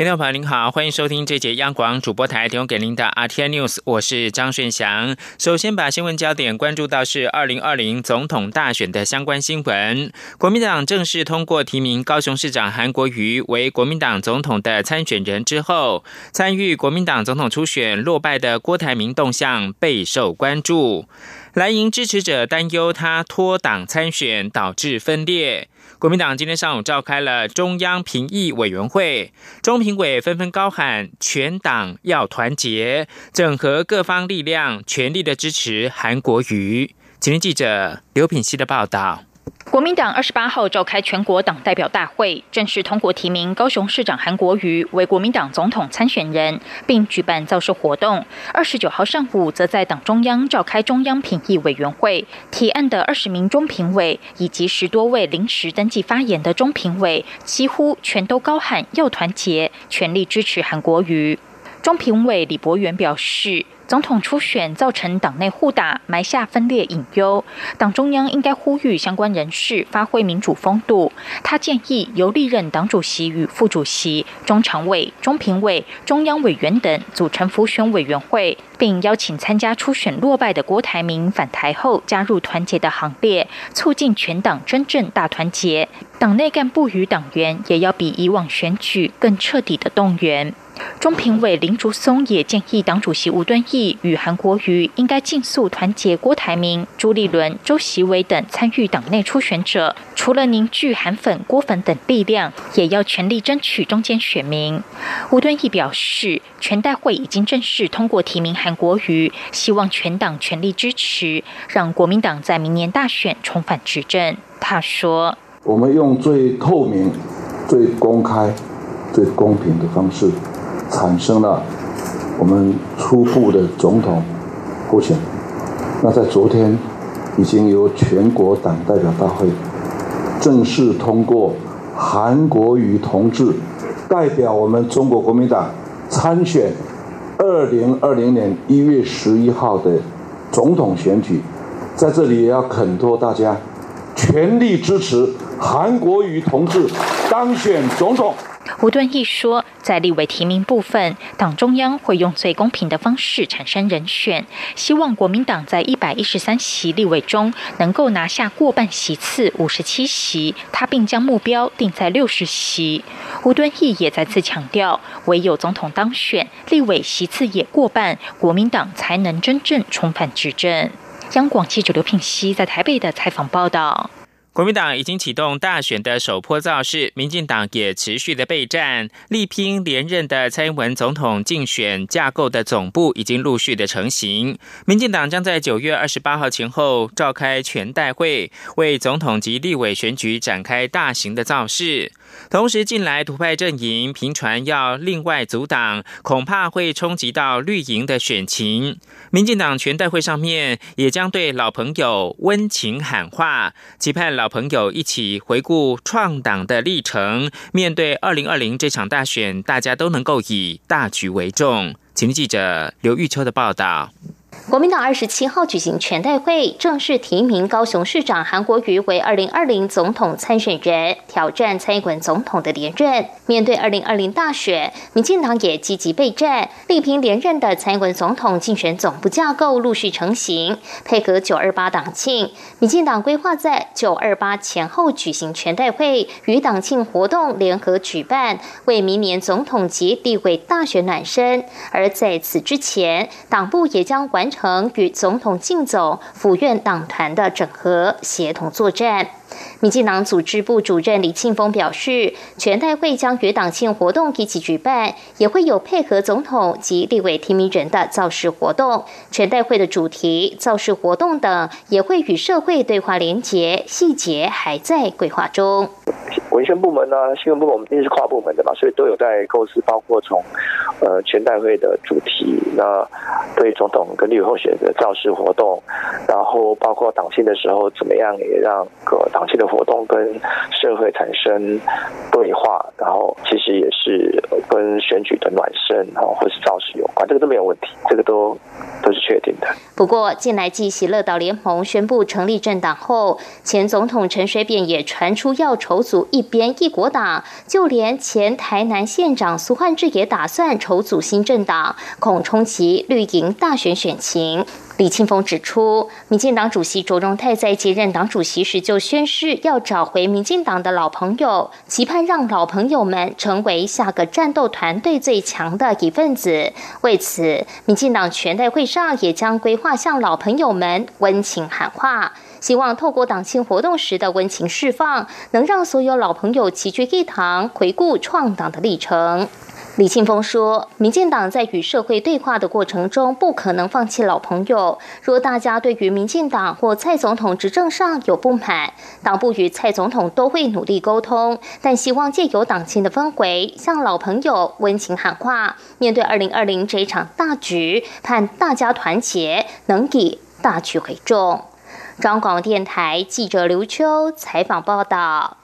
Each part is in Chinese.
听众朋友您好，欢迎收听这节央广主播台提供给您的 R T News，我是张顺祥。首先把新闻焦点关注到是二零二零总统大选的相关新闻。国民党正式通过提名高雄市长韩国瑜为国民党总统的参选人之后，参与国民党总统初选落败的郭台铭动向备受关注。蓝营支持者担忧他脱党参选导致分裂。国民党今天上午召开了中央评议委员会，中评委纷纷高喊全党要团结，整合各方力量，全力的支持韩国瑜。今天记者刘品希的报道。国民党二十八号召开全国党代表大会，正式通过提名高雄市长韩国瑜为国民党总统参选人，并举办造势活动。二十九号上午，则在党中央召开中央评议委员会，提案的二十名中评委以及十多位临时登记发言的中评委，几乎全都高喊要团结，全力支持韩国瑜。中评委李博元表示。总统初选造成党内互打，埋下分裂隐忧。党中央应该呼吁相关人士发挥民主风度。他建议由历任党主席与副主席、中常委、中评委、中央委员等组成辅选委员会，并邀请参加初选落败的郭台铭返台后加入团结的行列，促进全党真正大团结。党内干部与党员也要比以往选举更彻底的动员。中评委林竹松也建议党主席吴敦义与韩国瑜应该尽速团结郭台铭、朱立伦、周习伟等参与党内初选者，除了凝聚韩粉、郭粉等力量，也要全力争取中间选民。吴敦义表示，全代会已经正式通过提名韩国瑜，希望全党全力支持，让国民党在明年大选重返执政。他说：“我们用最透明、最公开、最公平的方式。”产生了我们初步的总统候选人。那在昨天，已经由全国党代表大会正式通过韩国瑜同志代表我们中国国民党参选二零二零年一月十一号的总统选举。在这里也要恳托大家全力支持韩国瑜同志当选总统。吴敦义说，在立委提名部分，党中央会用最公平的方式产生人选，希望国民党在一百一十三席立委中能够拿下过半席次五十七席，他并将目标定在六十席。吴敦义也再次强调，唯有总统当选，立委席次也过半，国民党才能真正重返执政。央广记者刘聘熙在台北的采访报道。国民党已经启动大选的首波造势，民进党也持续的备战，力拼连任的蔡英文总统竞选架构的总部已经陆续的成型。民进党将在九月二十八号前后召开全代会，为总统及立委选举展开大型的造势。同时，近来独派阵营频传要另外阻挡，恐怕会冲击到绿营的选情。民进党全代会上面也将对老朋友温情喊话，期盼老朋友一起回顾创党的历程。面对二零二零这场大选，大家都能够以大局为重。请记者刘玉秋的报道。国民党二十七号举行全代会，正式提名高雄市长韩国瑜为二零二零总统参选人，挑战蔡英文总统的连任。面对二零二零大选，民进党也积极备战，力拼连任的蔡英文总统竞选总部架构陆续成型，配合九二八党庆，民进党规划在九二八前后举行全代会，与党庆活动联合举办，为明年总统及地位大选暖身。而在此之前，党部也将完。成成与总统竞走、府院党团的整合协同作战。民进党组织部主任李庆峰表示，全代会将与党庆活动一起举办，也会有配合总统及立委提名人的造势活动。全代会的主题、造势活动等，也会与社会对话连结，细节还在规划中。文宣部门呢，新闻部门我们一定是跨部门的嘛，所以都有在构思，包括从呃全代会的主题，那对总统跟立委候选的造势活动，然后包括党庆的时候怎么样也让个党庆的活动跟社会产生对话，然后其实也是跟选举的暖身啊或是造势有关，这个都没有问题，这个都都是确定的。不过，近来继喜乐岛联盟宣布成立政党后，前总统陈水扁也传出要筹组一一边一国党，就连前台南县长苏焕智也打算筹组新政党，恐冲击绿营大选选情。李庆峰指出，民进党主席卓荣泰在接任党主席时就宣誓要找回民进党的老朋友，期盼让老朋友们成为下个战斗团队最强的一份子。为此，民进党全代会上也将规划向老朋友们温情喊话，希望透过党庆活动时的温情释放，能让所有老朋友齐聚一堂，回顾创党的历程。李庆峰说：“民进党在与社会对话的过程中，不可能放弃老朋友。若大家对于民进党或蔡总统执政上有不满，党部与蔡总统都会努力沟通。但希望借由党庆的氛围，向老朋友温情喊话。面对二零二零这一场大局，盼大家团结，能以大局为重。”张广电台记者刘秋采访报道。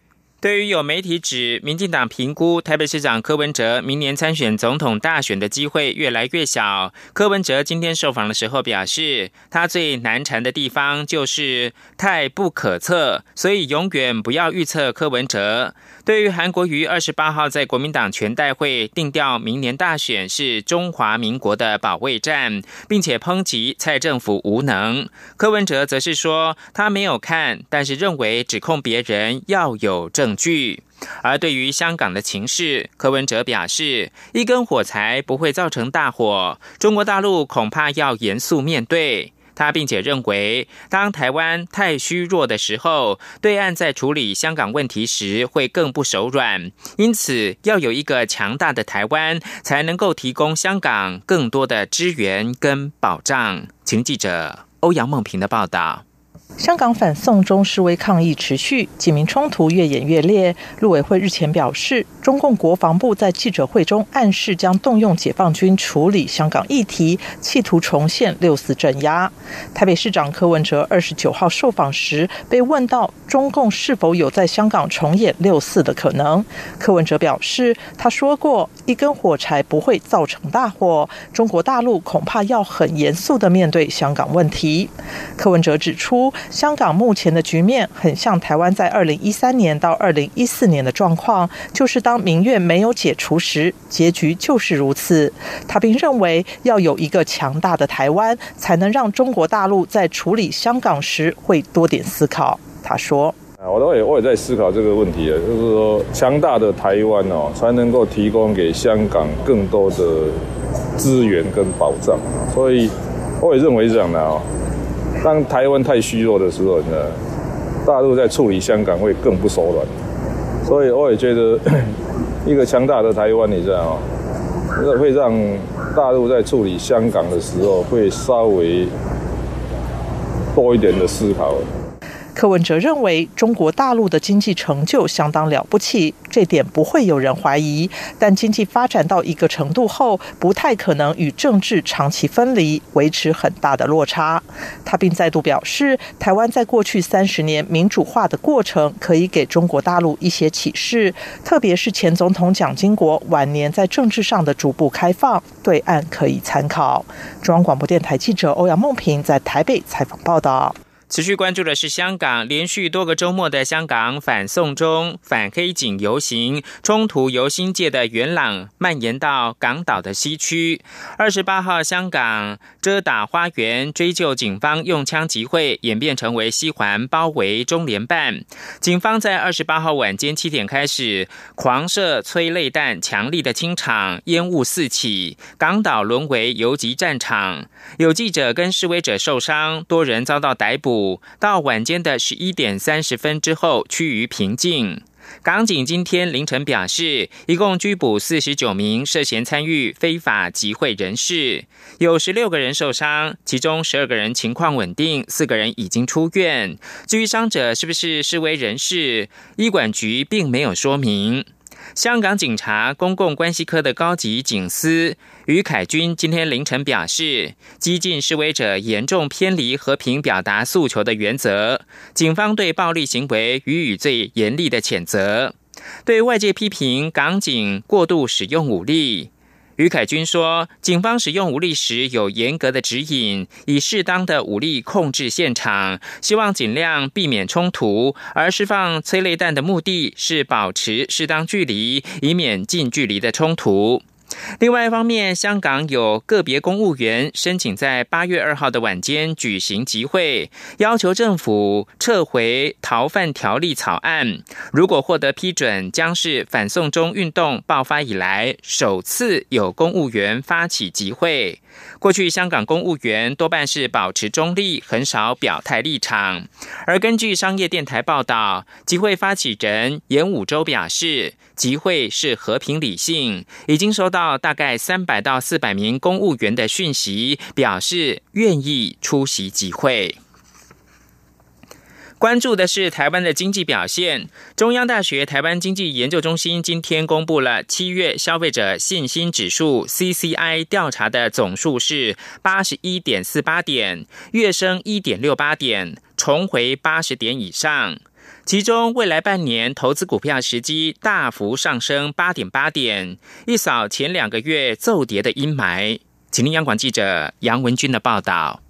对于有媒体指，民进党评估台北市长柯文哲明年参选总统大选的机会越来越小，柯文哲今天受访的时候表示，他最难缠的地方就是太不可测，所以永远不要预测柯文哲。对于韩国瑜二十八号在国民党全代会定调明年大选是中华民国的保卫战，并且抨击蔡政府无能，柯文哲则是说他没有看，但是认为指控别人要有证据。而对于香港的情势，柯文哲表示，一根火柴不会造成大火，中国大陆恐怕要严肃面对。他并且认为，当台湾太虚弱的时候，对岸在处理香港问题时会更不手软。因此，要有一个强大的台湾，才能够提供香港更多的支援跟保障。请记者欧阳梦平的报道。香港反送中示威抗议持续，警民冲突越演越烈。陆委会日前表示，中共国防部在记者会中暗示将动用解放军处理香港议题，企图重现六四镇压。台北市长柯文哲二十九号受访时被问到中共是否有在香港重演六四的可能，柯文哲表示，他说过一根火柴不会造成大火，中国大陆恐怕要很严肃的面对香港问题。柯文哲指出。香港目前的局面很像台湾在二零一三年到二零一四年的状况，就是当民怨没有解除时，结局就是如此。他并认为要有一个强大的台湾，才能让中国大陆在处理香港时会多点思考。他说：“啊，我都也我也在思考这个问题啊就是说强大的台湾哦，才能够提供给香港更多的资源跟保障。所以我也认为这样的哦。”当台湾太虚弱的时候呢，大陆在处理香港会更不手软，所以我也觉得 一个强大的台湾，你知道吗？会让大陆在处理香港的时候会稍微多一点的思考。柯文哲认为，中国大陆的经济成就相当了不起，这点不会有人怀疑。但经济发展到一个程度后，不太可能与政治长期分离，维持很大的落差。他并再度表示，台湾在过去三十年民主化的过程，可以给中国大陆一些启示，特别是前总统蒋经国晚年在政治上的逐步开放，对岸可以参考。中央广播电台记者欧阳梦平在台北采访报道。持续关注的是香港，连续多个周末的香港反送中、反黑警游行冲突，由新界的元朗蔓延到港岛的西区。二十八号，香港遮打花园追究警方用枪集会，演变成为西环包围中联办。警方在二十八号晚间七点开始狂射催泪弹，强力的清场，烟雾四起，港岛沦为游击战场。有记者跟示威者受伤，多人遭到逮捕。到晚间的十一点三十分之后，趋于平静。港警今天凌晨表示，一共拘捕四十九名涉嫌参与非法集会人士，有十六个人受伤，其中十二个人情况稳定，四个人已经出院。至于伤者是不是示威人士，医管局并没有说明。香港警察公共关系科的高级警司于凯军今天凌晨表示，激进示威者严重偏离和平表达诉求的原则，警方对暴力行为予以最严厉的谴责。对外界批评港警过度使用武力。于凯军说，警方使用武力时有严格的指引，以适当的武力控制现场，希望尽量避免冲突。而释放催泪弹的目的是保持适当距离，以免近距离的冲突。另外一方面，香港有个别公务员申请在八月二号的晚间举行集会，要求政府撤回逃犯条例草案。如果获得批准，将是反送中运动爆发以来首次有公务员发起集会。过去香港公务员多半是保持中立，很少表态立场。而根据商业电台报道，集会发起人严武洲表示，集会是和平理性，已经收到大概三百到四百名公务员的讯息，表示愿意出席集会。关注的是台湾的经济表现。中央大学台湾经济研究中心今天公布了七月消费者信心指数 （CCI） 调查的总数是八十一点四八点，月升一点六八点，重回八十点以上。其中，未来半年投资股票时机大幅上升八点八点，一扫前两个月骤跌的阴霾。请听央广记者杨文军的报道。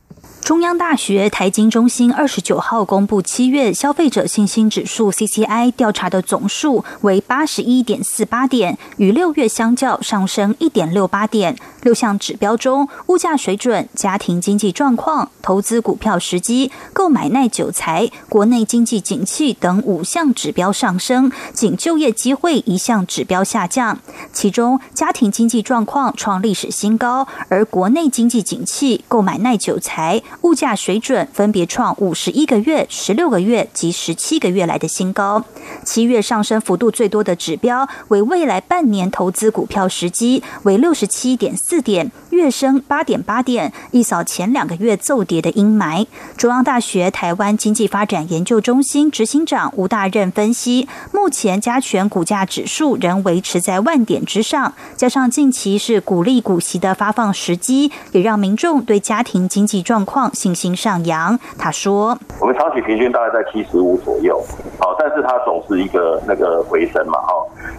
中央大学台经中心二十九号公布七月消费者信心指数 （CCI） 调查的总数为八十一点四八点，与六月相较上升一点六八点。六项指标中，物价水准、家庭经济状况、投资股票时机、购买耐久财、国内经济景气等五项指标上升，仅就业机会一项指标下降。其中，家庭经济状况创历史新高，而国内经济景气、购买耐久财。物价水准分别创五十一个月、十六个月及十七个月来的新高。七月上升幅度最多的指标为未来半年投资股票时机，为六十七点四点，月升八点八点，一扫前两个月骤跌的阴霾。中央大学台湾经济发展研究中心执行长吴大任分析，目前加权股价指数仍维持在万点之上，加上近期是鼓励股息的发放时机，也让民众对家庭经济状况。信心上扬，他说：“我们长期平均大概在七十五左右，好，但是它总是一个那个回升嘛，哈。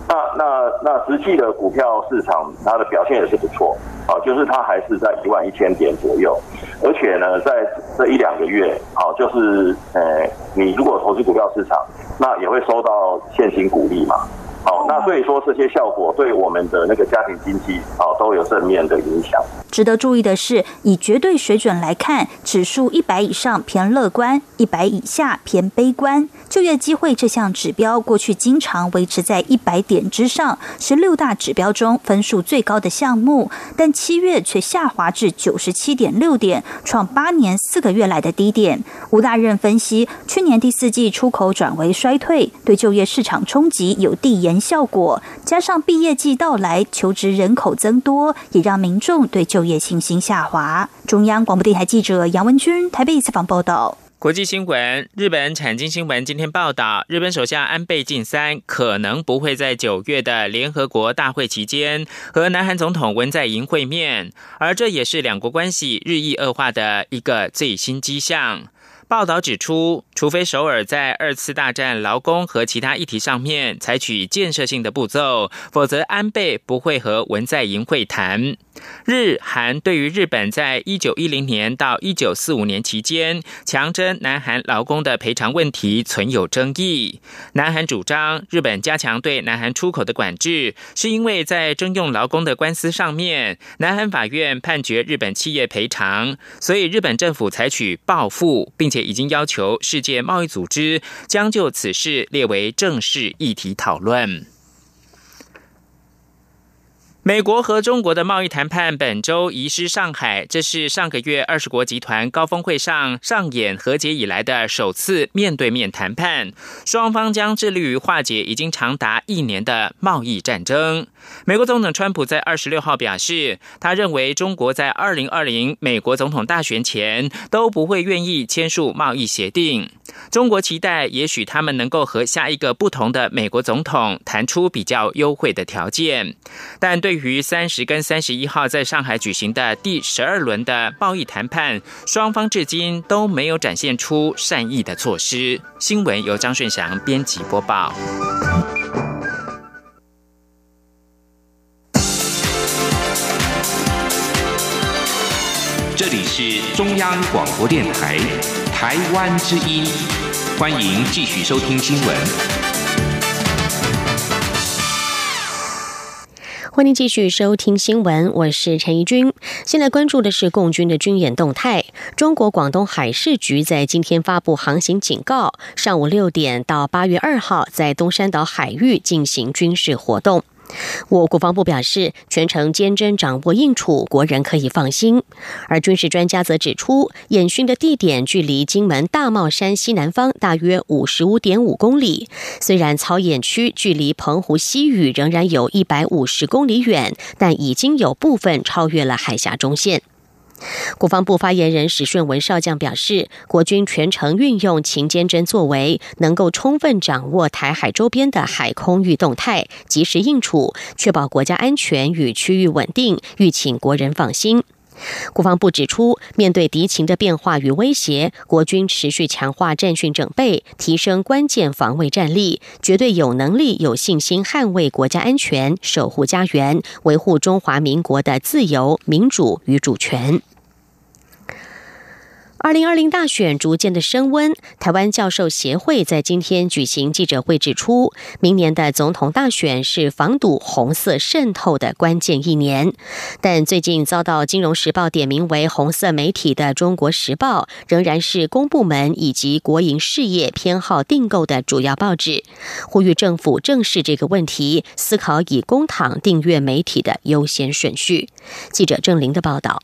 那那那实际的股票市场它的表现也是不错，啊，就是它还是在一万一千点左右，而且呢，在这一两个月，好，就是呃，你如果投资股票市场，那也会收到现金股利嘛。”好，那所以说这些效果对我们的那个家庭经济啊都有正面的影响。值得注意的是，以绝对水准来看，指数一百以上偏乐观，一百以下偏悲观。就业机会这项指标过去经常维持在一百点之上，是六大指标中分数最高的项目，但七月却下滑至九十七点六点，创八年四个月来的低点。吴大任分析，去年第四季出口转为衰退，对就业市场冲击有递延。效果加上毕业季到来，求职人口增多，也让民众对就业信心下滑。中央广播电台记者杨文君台北采访报道。国际新闻：日本产经新闻今天报道，日本首相安倍晋三可能不会在九月的联合国大会期间和南韩总统文在寅会面，而这也是两国关系日益恶化的一个最新迹象。报道指出，除非首尔在二次大战劳工和其他议题上面采取建设性的步骤，否则安倍不会和文在寅会谈。日韩对于日本在一九一零年到一九四五年期间强征南韩劳工的赔偿问题存有争议。南韩主张日本加强对南韩出口的管制，是因为在征用劳工的官司上面，南韩法院判决日本企业赔偿，所以日本政府采取报复，并且已经要求世界贸易组织将就此事列为正式议题讨论。美国和中国的贸易谈判本周移师上海，这是上个月二十国集团高峰会上上演和解以来的首次面对面谈判。双方将致力于化解已经长达一年的贸易战争。美国总统川普在二十六号表示，他认为中国在二零二零美国总统大选前都不会愿意签署贸易协定。中国期待，也许他们能够和下一个不同的美国总统谈出比较优惠的条件，但对。于三十跟三十一号在上海举行的第十二轮的贸易谈判，双方至今都没有展现出善意的措施。新闻由张顺祥编辑播报。这里是中央广播电台台湾之音，欢迎继续收听新闻。欢迎继续收听新闻，我是陈怡君。现在关注的是共军的军演动态。中国广东海事局在今天发布航行警告，上午六点到八月二号在东山岛海域进行军事活动。我国防部表示，全程坚贞掌握应处，国人可以放心。而军事专家则指出，演训的地点距离金门大帽山西南方大约五十五点五公里。虽然操演区距离澎湖西屿仍然有一百五十公里远，但已经有部分超越了海峡中线。国防部发言人史顺文少将表示，国军全程运用勤监侦作为，能够充分掌握台海周边的海空域动态，及时应处，确保国家安全与区域稳定，欲请国人放心。国防部指出，面对敌情的变化与威胁，国军持续强化战训整备，提升关键防卫战力，绝对有能力、有信心捍卫国家安全，守护家园，维护中华民国的自由、民主与主权。二零二零大选逐渐的升温，台湾教授协会在今天举行记者会指出，明年的总统大选是防堵红色渗透的关键一年。但最近遭到《金融时报》点名为红色媒体的《中国时报》，仍然是公部门以及国营事业偏好订购的主要报纸，呼吁政府正视这个问题，思考以公帑订阅媒体的优先顺序。记者郑玲的报道。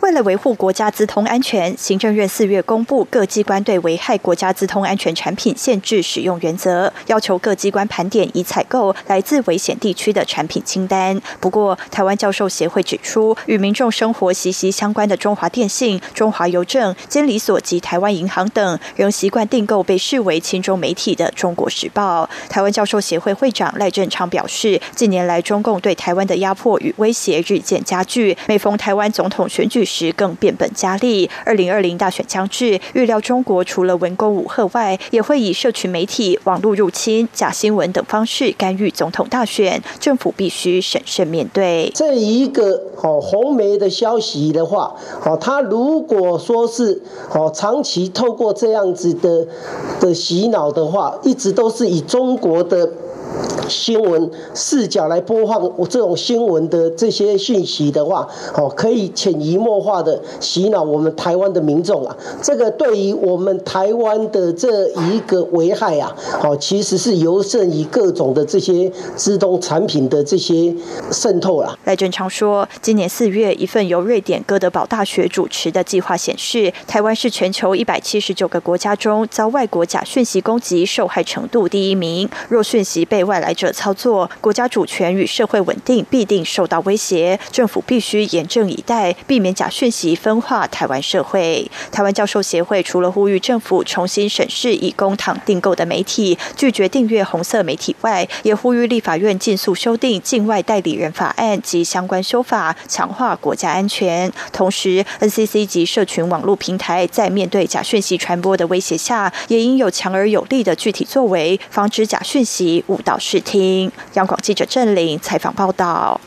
为了维护国家资通安全，行政院四月公布各机关对危害国家资通安全产品限制使用原则，要求各机关盘点已采购来自危险地区的产品清单。不过，台湾教授协会指出，与民众生活息息相关的中华电信、中华邮政、监理所及台湾银行等，仍习惯订购被视为亲中媒体的《中国时报》。台湾教授协会会长赖振昌表示，近年来中共对台湾的压迫与威胁日渐加剧，每逢台湾总统选举。时更变本加厉。二零二零大选将至，预料中国除了文攻武吓外，也会以社群媒体、网络入侵、假新闻等方式干预总统大选。政府必须审慎面对这一个哦红媒的消息的话，哦，他如果说是哦长期透过这样子的的洗脑的话，一直都是以中国的。新闻视角来播放我这种新闻的这些讯息的话，哦，可以潜移默化的洗脑我们台湾的民众啊。这个对于我们台湾的这一个危害啊，哦，其实是尤胜于各种的这些自动产品的这些渗透了。赖正昌说，今年四月，一份由瑞典哥德堡大学主持的计划显示，台湾是全球一百七十九个国家中遭外国假讯息攻击受害程度第一名。若讯息被外来者操作，国家主权与社会稳定必定受到威胁。政府必须严阵以待，避免假讯息分化台湾社会。台湾教授协会除了呼吁政府重新审视以公帑订购的媒体，拒绝订阅红色媒体外，也呼吁立法院尽速修订境外代理人法案及相关修法，强化国家安全。同时，NCC 及社群网络平台在面对假讯息传播的威胁下，也应有强而有力的具体作为，防止假讯息误导。视听，央广记者郑玲采访报道。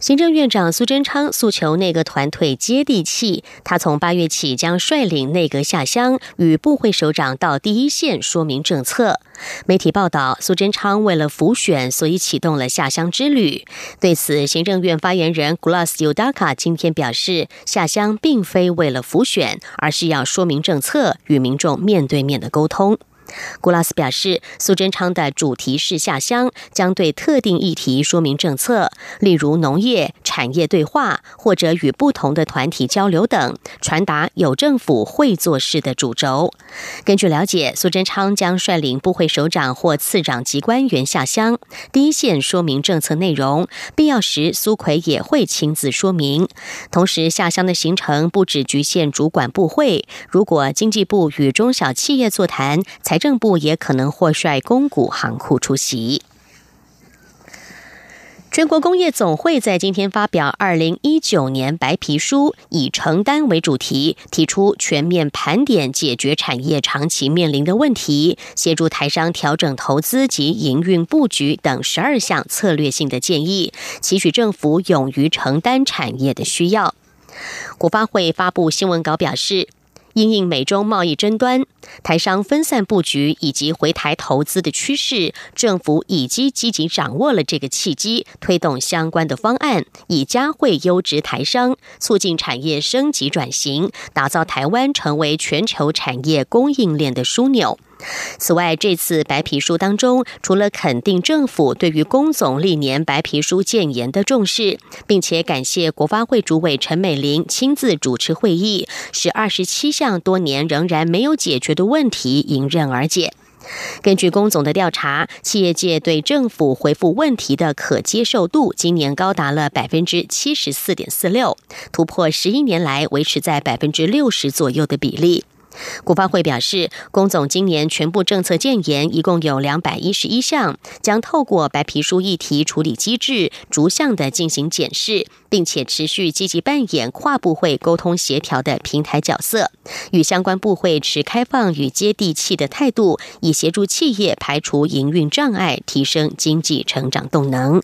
行政院长苏贞昌诉求内阁团队接地气，他从八月起将率领内阁下乡，与部会首长到第一线说明政策。媒体报道，苏贞昌为了浮选，所以启动了下乡之旅。对此，行政院发言人 Glass Udaka 今天表示，下乡并非为了浮选，而是要说明政策，与民众面对面的沟通。古拉斯表示，苏贞昌的主题是下乡将对特定议题说明政策，例如农业、产业对话，或者与不同的团体交流等，传达有政府会做事的主轴。根据了解，苏贞昌将率领部会首长或次长级官员下乡，第一线说明政策内容，必要时苏奎也会亲自说明。同时，下乡的行程不只局限主管部会，如果经济部与中小企业座谈，财政部也可能或率公股行库出席。全国工业总会在今天发表二零一九年白皮书，以承担为主题，提出全面盘点解决产业长期面临的问题，协助台商调整投资及营运布局等十二项策略性的建议，期许政府勇于承担产业的需要。国发会发布新闻稿表示。因应美中贸易争端、台商分散布局以及回台投资的趋势，政府已经积极掌握了这个契机，推动相关的方案，以加惠优质台商，促进产业升级转型，打造台湾成为全球产业供应链的枢纽。此外，这次白皮书当中，除了肯定政府对于工总历年白皮书建言的重视，并且感谢国发会主委陈美玲亲自主持会议，使二十七项多年仍然没有解决的问题迎刃而解。根据工总的调查，企业界对政府回复问题的可接受度今年高达了百分之七十四点四六，突破十一年来维持在百分之六十左右的比例。国发会表示，龚总今年全部政策建言一共有两百一十一项，将透过白皮书议题处理机制，逐项的进行检视，并且持续积极扮演跨部会沟通协调的平台角色，与相关部会持开放与接地气的态度，以协助企业排除营运障碍，提升经济成长动能。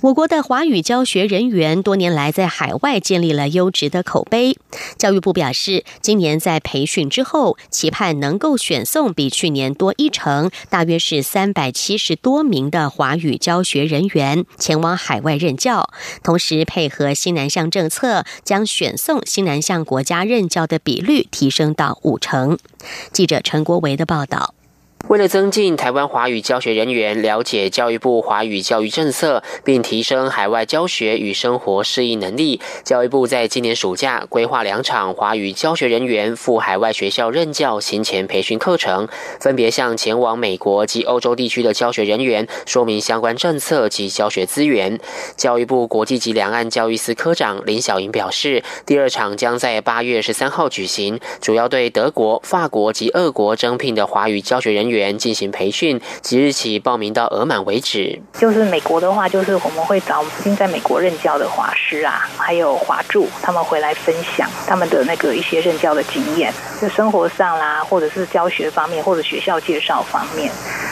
我国的华语教学人员多年来在海外建立了优质的口碑。教育部表示，今年在培训之后，期盼能够选送比去年多一成，大约是三百七十多名的华语教学人员前往海外任教。同时，配合新南向政策，将选送新南向国家任教的比率提升到五成。记者陈国维的报道。为了增进台湾华语教学人员了解教育部华语教育政策，并提升海外教学与生活适应能力，教育部在今年暑假规划两场华语教学人员赴海外学校任教行前培训课程，分别向前往美国及欧洲地区的教学人员说明相关政策及教学资源。教育部国际及两岸教育司科长林小莹表示，第二场将在八月十三号举行，主要对德国、法国及俄国征聘的华语教学人员。员进行培训，即日起报名到额满为止。就是美国的话，就是我们会找已经在美国任教的华师啊，还有华助，他们回来分享他们的那个一些任教的经验，就生活上啦，或者是教学方面，或者学校介绍方面，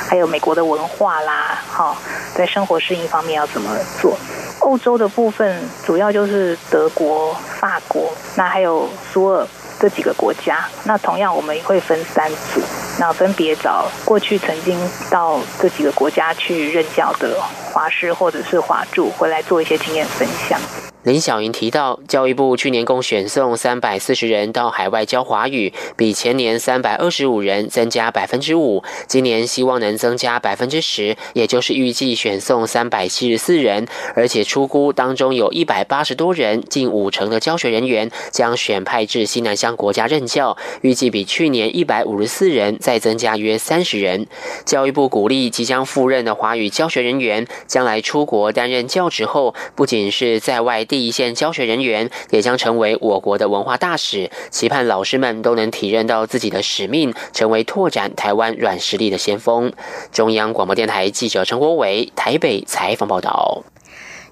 还有美国的文化啦，哈，在生活适应方面要怎么做？欧洲的部分主要就是德国、法国，那还有苏尔。这几个国家，那同样我们会分三组，那分别找过去曾经到这几个国家去任教的华师或者是华助回来做一些经验分享。林小云提到，教育部去年共选送三百四十人到海外教华语，比前年三百二十五人增加百分之五。今年希望能增加百分之十，也就是预计选送三百七十四人，而且出估当中有一百八十多人，近五成的教学人员将选派至西南乡国家任教，预计比去年一百五十四人再增加约三十人。教育部鼓励即将赴任的华语教学人员，将来出国担任教职后，不仅是在外。第一线教学人员也将成为我国的文化大使，期盼老师们都能体认到自己的使命，成为拓展台湾软实力的先锋。中央广播电台记者陈国伟台北采访报道。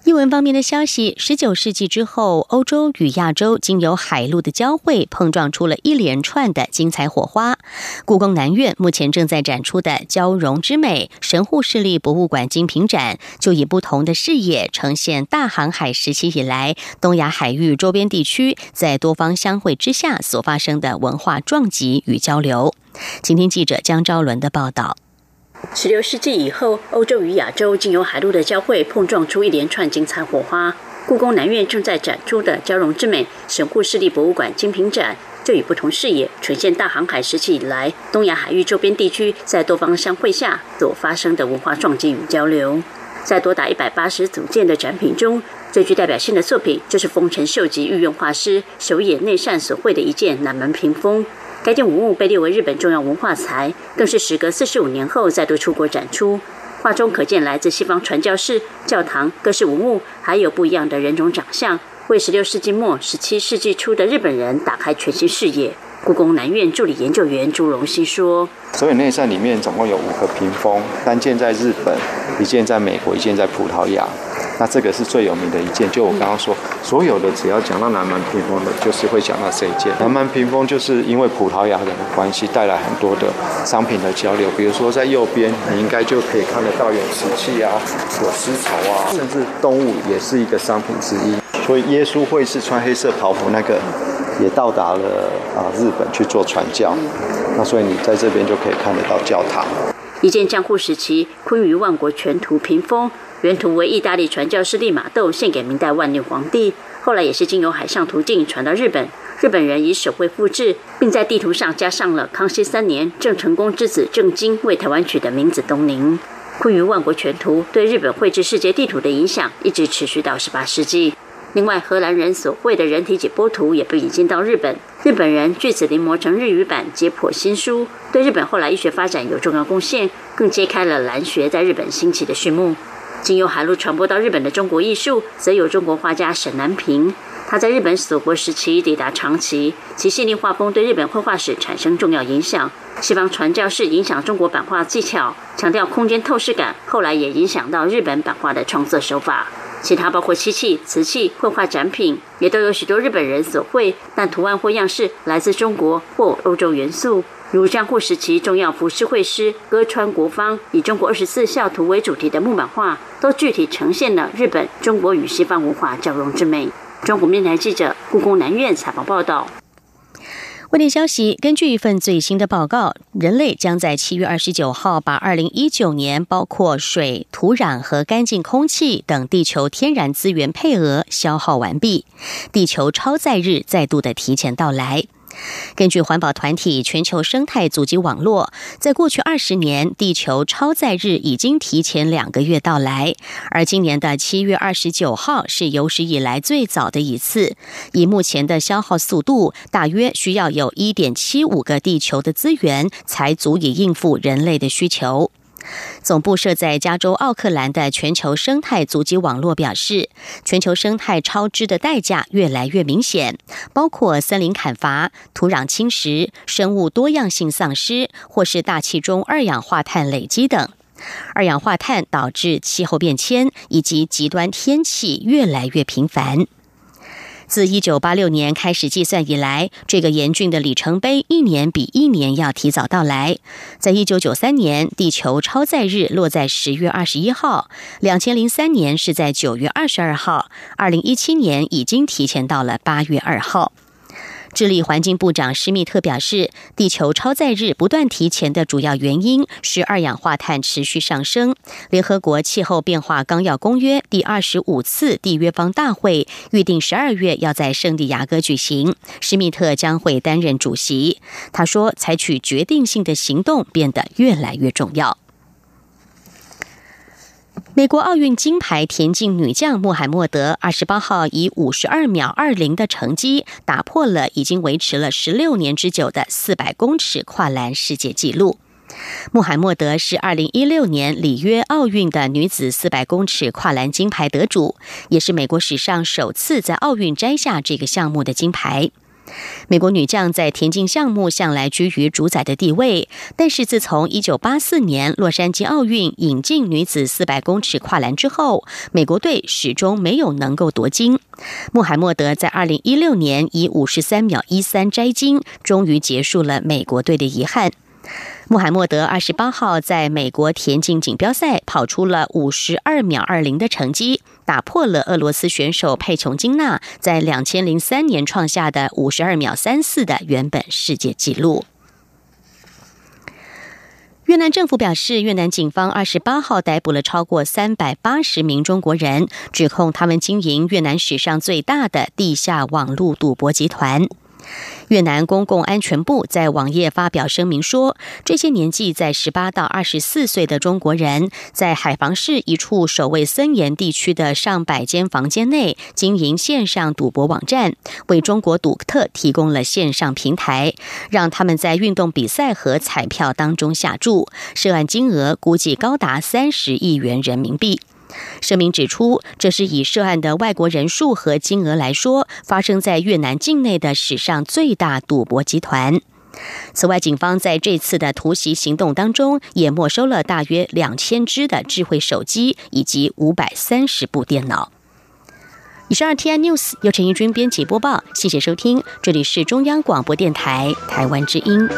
译文方面的消息：十九世纪之后，欧洲与亚洲经由海陆的交汇，碰撞出了一连串的精彩火花。故宫南院目前正在展出的“交融之美”神户市立博物馆精品展，就以不同的视野呈现大航海时期以来东亚海域周边地区在多方相会之下所发生的文化撞击与交流。请听记者江昭伦的报道。十六世纪以后，欧洲与亚洲经由海陆的交汇，碰撞出一连串精彩火花。故宫南院正在展出的“交融之美”神户市立博物馆精品展，就以不同视野呈现大航海时期以来东亚海域周边地区在多方相会下所发生的文化撞击与交流。在多达一百八十组件的展品中，最具代表性的作品就是丰臣秀吉御用画师手野内善所绘的一件南门屏风。该件文物被列为日本重要文化财，更是时隔四十五年后再度出国展出。画中可见来自西方传教士、教堂、各式文物，还有不一样的人种长相，为十六世纪末、十七世纪初的日本人打开全新视野。故宫南院助理研究员朱荣熙说：“所以内扇里面总共有五个屏风，三件在日本，一件在美国，一件在葡萄牙。那这个是最有名的一件。就我刚刚说，所有的只要讲到南蛮屏风的，就是会讲到这一件。南蛮屏风就是因为葡萄牙人的关系，带来很多的商品的交流。比如说在右边，你应该就可以看得到有瓷器啊，有丝绸啊，甚至动物也是一个商品之一。所以耶稣会是穿黑色袍服那个。”也到达了啊日本去做传教，那所以你在这边就可以看得到教堂。一件江户时期坤舆万国全图屏风，原图为意大利传教士利玛窦献给明代万历皇帝，后来也是经由海上途径传到日本，日本人以手绘复制，并在地图上加上了康熙三年郑成功之子郑经为台湾取的名字东宁。坤舆万国全图对日本绘制世界地图的影响一直持续到十八世纪。另外，荷兰人所绘的人体解剖图也被引进到日本，日本人据此临摹成日语版解剖新书，对日本后来医学发展有重要贡献，更揭开了蓝学在日本兴起的序幕。经由海路传播到日本的中国艺术，则有中国画家沈南平，他在日本锁国时期抵达长崎，其细腻画风对日本绘画史产生重要影响。西方传教士影响中国版画技巧，强调空间透视感，后来也影响到日本版画的创作手法。其他包括漆器、瓷器、绘画展品，也都有许多日本人所绘，但图案或样式来自中国或欧洲元素。如江户时期重要服饰绘师歌川国芳以中国二十四孝图为主题的木板画，都具体呈现了日本、中国与西方文化交融之美。中国面台记者故宫南院采访报道。外电消息，根据一份最新的报告，人类将在七月二十九号把二零一九年包括水、土壤和干净空气等地球天然资源配额消耗完毕，地球超载日再度的提前到来。根据环保团体全球生态阻击网络，在过去二十年，地球超载日已经提前两个月到来，而今年的七月二十九号是有史以来最早的一次。以目前的消耗速度，大约需要有一点七五个地球的资源，才足以应付人类的需求。总部设在加州奥克兰的全球生态足迹网络表示，全球生态超支的代价越来越明显，包括森林砍伐、土壤侵蚀、生物多样性丧失，或是大气中二氧化碳累积等。二氧化碳导致气候变迁以及极端天气越来越频繁。自一九八六年开始计算以来，这个严峻的里程碑一年比一年要提早到来。在一九九三年，地球超载日落在十月二十一号；两千零三年是在九月二十二号；二零一七年已经提前到了八月二号。智利环境部长施密特表示，地球超载日不断提前的主要原因是二氧化碳持续上升。联合国气候变化纲要公约第二十五次缔约方大会预定十二月要在圣地亚哥举行，施密特将会担任主席。他说，采取决定性的行动变得越来越重要。美国奥运金牌田径女将穆罕默德二十八号以五十二秒二零的成绩，打破了已经维持了十六年之久的四百公尺跨栏世界纪录。穆罕默德是二零一六年里约奥运的女子四百公尺跨栏金牌得主，也是美国史上首次在奥运摘下这个项目的金牌。美国女将在田径项目向来居于主宰的地位，但是自从1984年洛杉矶奥运引进女子400公尺跨栏之后，美国队始终没有能够夺金。穆罕默德在2016年以53秒13摘金，终于结束了美国队的遗憾。穆罕默德二十八号在美国田径锦标赛跑出了五十二秒二零的成绩，打破了俄罗斯选手佩琼金娜在两千零三年创下的五十二秒三四的原本世界纪录。越南政府表示，越南警方二十八号逮捕了超过三百八十名中国人，指控他们经营越南史上最大的地下网络赌博集团。越南公共安全部在网页发表声明说，这些年纪在十八到二十四岁的中国人，在海防市一处守卫森严地区的上百间房间内经营线上赌博网站，为中国赌客提供了线上平台，让他们在运动比赛和彩票当中下注，涉案金额估计高达三十亿元人民币。声明指出，这是以涉案的外国人数和金额来说，发生在越南境内的史上最大赌博集团。此外，警方在这次的突袭行动当中，也没收了大约两千只的智慧手机以及五百三十部电脑。以上 T I News 由陈义军编辑播报，谢谢收听，这里是中央广播电台台湾之音。